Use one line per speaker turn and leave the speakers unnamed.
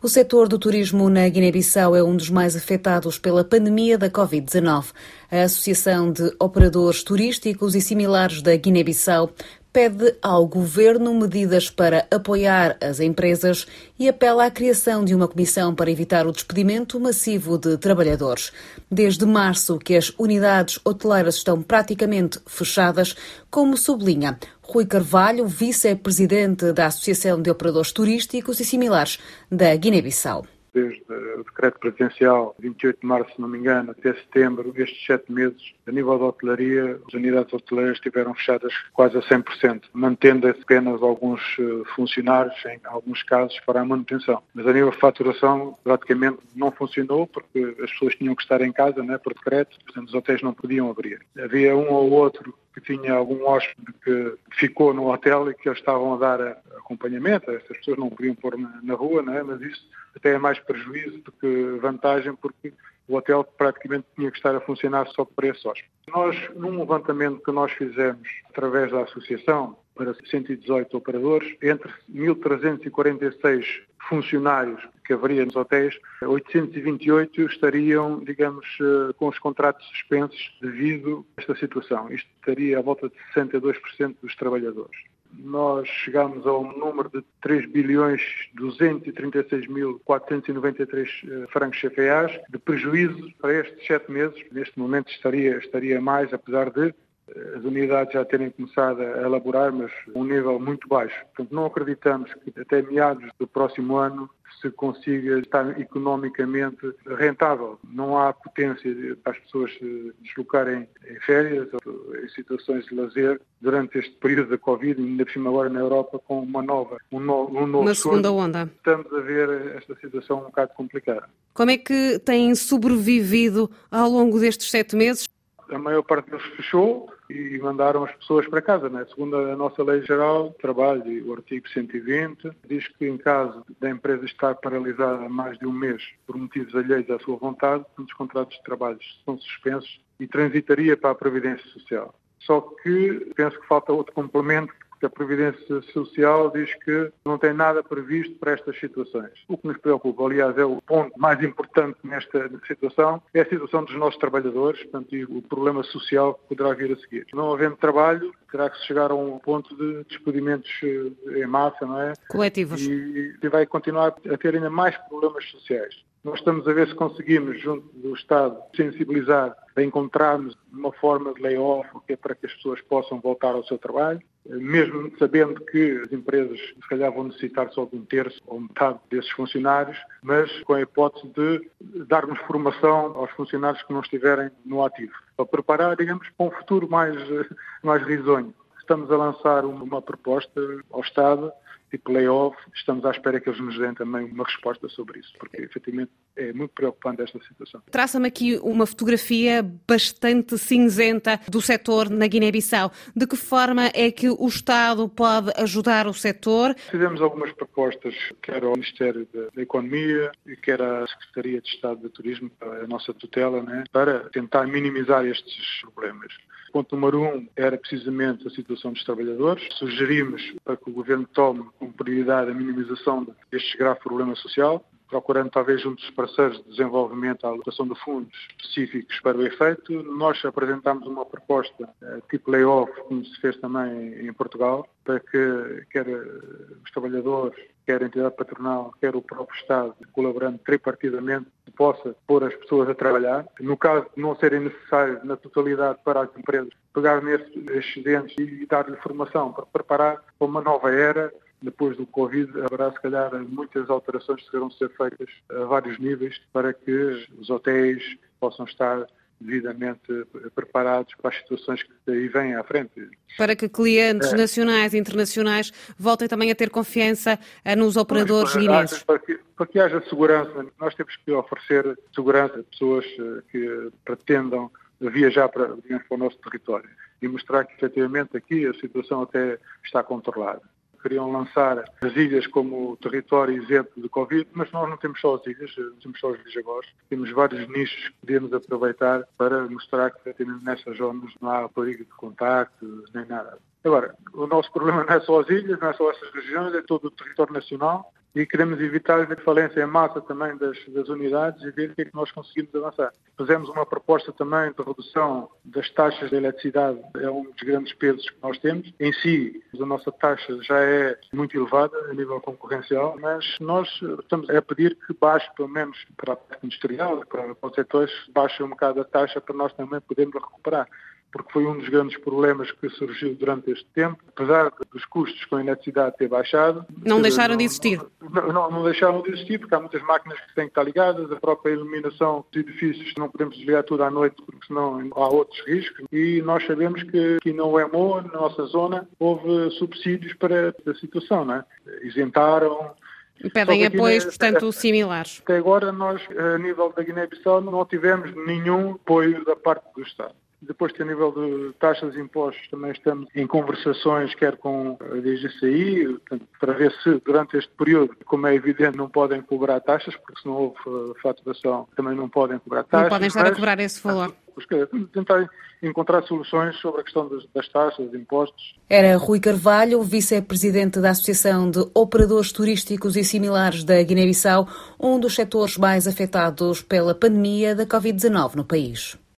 O setor do turismo na Guiné-Bissau é um dos mais afetados pela pandemia da Covid-19. A Associação de Operadores Turísticos e Similares da Guiné-Bissau pede ao governo medidas para apoiar as empresas e apela à criação de uma comissão para evitar o despedimento massivo de trabalhadores. Desde março que as unidades hoteleiras estão praticamente fechadas, como sublinha Rui Carvalho, vice-presidente da Associação de Operadores Turísticos e Similares da Guiné-Bissau
desde o decreto presidencial, 28 de março, se não me engano, até setembro, estes sete meses, a nível da hotelaria, as unidades hoteleiras estiveram fechadas quase a 100%, mantendo apenas alguns eh, funcionários, em alguns casos, para a manutenção. Mas a nível de faturação, praticamente não funcionou, porque as pessoas tinham que estar em casa, né, por decreto, portanto os hotéis não podiam abrir. Havia um ou outro que tinha algum hóspede que ficou no hotel e que eles estavam a dar acompanhamento, essas pessoas não podiam pôr na, na rua, não é? mas isso até é mais prejuízo do que vantagem, porque o hotel praticamente tinha que estar a funcionar só para esses hóspedes. Nós, num levantamento que nós fizemos através da associação, para 118 operadores, entre 1.346 funcionários que haveria nos hotéis, 828 estariam, digamos, eh, com os contratos suspensos devido a esta situação. Isto estaria à volta de 62% dos trabalhadores nós chegamos a um número de 3 bilhões 236 mil 493 eh, francos CFAs de prejuízo para estes sete meses. Neste momento estaria, estaria mais, apesar de as unidades já terem começado a elaborar, mas a um nível muito baixo. Portanto, não acreditamos que até meados do próximo ano se consiga estar economicamente rentável. Não há potência para as pessoas se deslocarem em férias ou em situações de lazer durante este período da Covid, ainda por cima agora na Europa com uma nova, um novo, um novo
uma segunda onda.
Estamos a ver esta situação um bocado complicada.
Como é que têm sobrevivido ao longo destes sete meses?
A maior parte deles fechou, e mandaram as pessoas para casa. Né? Segundo a nossa Lei Geral de Trabalho, o artigo 120, diz que em caso da empresa estar paralisada mais de um mês por motivos alheios à sua vontade, os contratos de trabalho são suspensos e transitaria para a Previdência Social. Só que penso que falta outro complemento porque a Previdência Social diz que não tem nada previsto para estas situações. O que nos preocupa, aliás, é o ponto mais importante nesta situação, é a situação dos nossos trabalhadores, portanto, e o problema social que poderá vir a seguir. Não havendo trabalho, terá que se chegar a um ponto de despedimentos eh, em massa, não é?
Coletivos.
E, e vai continuar a ter ainda mais problemas sociais. Nós estamos a ver se conseguimos, junto do Estado, sensibilizar a encontrarmos uma forma de layoff, que é para que as pessoas possam voltar ao seu trabalho, mesmo sabendo que as empresas se calhar vão necessitar só de um terço ou metade desses funcionários, mas com a hipótese de darmos formação aos funcionários que não estiverem no ativo, para preparar, digamos, para um futuro mais, mais risonho. Estamos a lançar uma proposta ao Estado tipo layoff, estamos à espera que eles nos deem também uma resposta sobre isso, porque efetivamente é muito preocupante esta situação.
Traça-me aqui uma fotografia bastante cinzenta do setor na Guiné-Bissau. De que forma é que o Estado pode ajudar o setor?
Fizemos algumas propostas, quer ao Ministério da Economia, quer à Secretaria de Estado de Turismo, a nossa tutela, né, para tentar minimizar estes problemas. Ponto número um era precisamente a situação dos trabalhadores. Sugerimos para que o Governo tome como prioridade a minimização deste grave problema social procurando talvez junto dos parceiros de desenvolvimento a alocação de fundos específicos para o efeito. Nós apresentámos uma proposta eh, tipo layoff, como se fez também em Portugal, para que quer eh, os trabalhadores, quer a entidade patronal, quer o próprio Estado, colaborando tripartidamente, possa pôr as pessoas a trabalhar. No caso de não serem necessários na totalidade para as empresas, pegar nesses excedentes e dar-lhe formação para preparar para uma nova era depois do Covid, haverá se calhar muitas alterações que serão ser feitas a vários níveis para que os hotéis possam estar devidamente preparados para as situações que aí vêm à frente.
Para que clientes é. nacionais e internacionais voltem também a ter confiança eh, nos operadores guineenses.
Para que, para que haja segurança, nós temos que oferecer segurança a pessoas eh, que pretendam viajar para, para o nosso território e mostrar que efetivamente aqui a situação até está controlada queriam lançar as ilhas como território isento de Covid, mas nós não temos só as ilhas, temos só os Vijagós. Temos vários nichos que podemos aproveitar para mostrar que nessas zonas não há perigo de contacto, nem nada. Agora, o nosso problema não é só as ilhas, não é só essas regiões, é todo o território nacional e queremos evitar a falência em massa também das, das unidades e ver o que é que nós conseguimos avançar. Fizemos uma proposta também de redução das taxas de eletricidade, é um dos grandes pesos que nós temos. Em si, a nossa taxa já é muito elevada a nível concorrencial, mas nós estamos a pedir que baixe, pelo menos para a parte industrial, para, para os setores, baixe um bocado a taxa para nós também podermos recuperar porque foi um dos grandes problemas que surgiu durante este tempo. Apesar dos custos com a eletricidade ter baixado.
Não deixaram não, de existir?
Não, não, não, deixaram de existir, porque há muitas máquinas que têm que estar ligadas, a própria iluminação dos edifícios não podemos desligar tudo à noite, porque senão há outros riscos. E nós sabemos que aqui na UEMO, na nossa zona, houve subsídios para a situação, não é? Isentaram.
E pedem apoios, portanto, similares.
Até agora, nós, a nível da Guiné-Bissau, não tivemos nenhum apoio da parte do Estado. Depois, a nível de taxas e impostos, também estamos em conversações, quer com a DGCI, para ver se durante este período, como é evidente, não podem cobrar taxas, porque se não houve eh, faturação, também não podem cobrar taxas.
Não podem estar mas, a cobrar esse valor.
Tentar encontrar soluções sobre a questão das, das taxas, dos impostos.
Era Rui Carvalho, vice-presidente da Associação de Operadores Turísticos e Similares da Guiné-Bissau, um dos setores mais afetados pela pandemia da Covid-19 no país.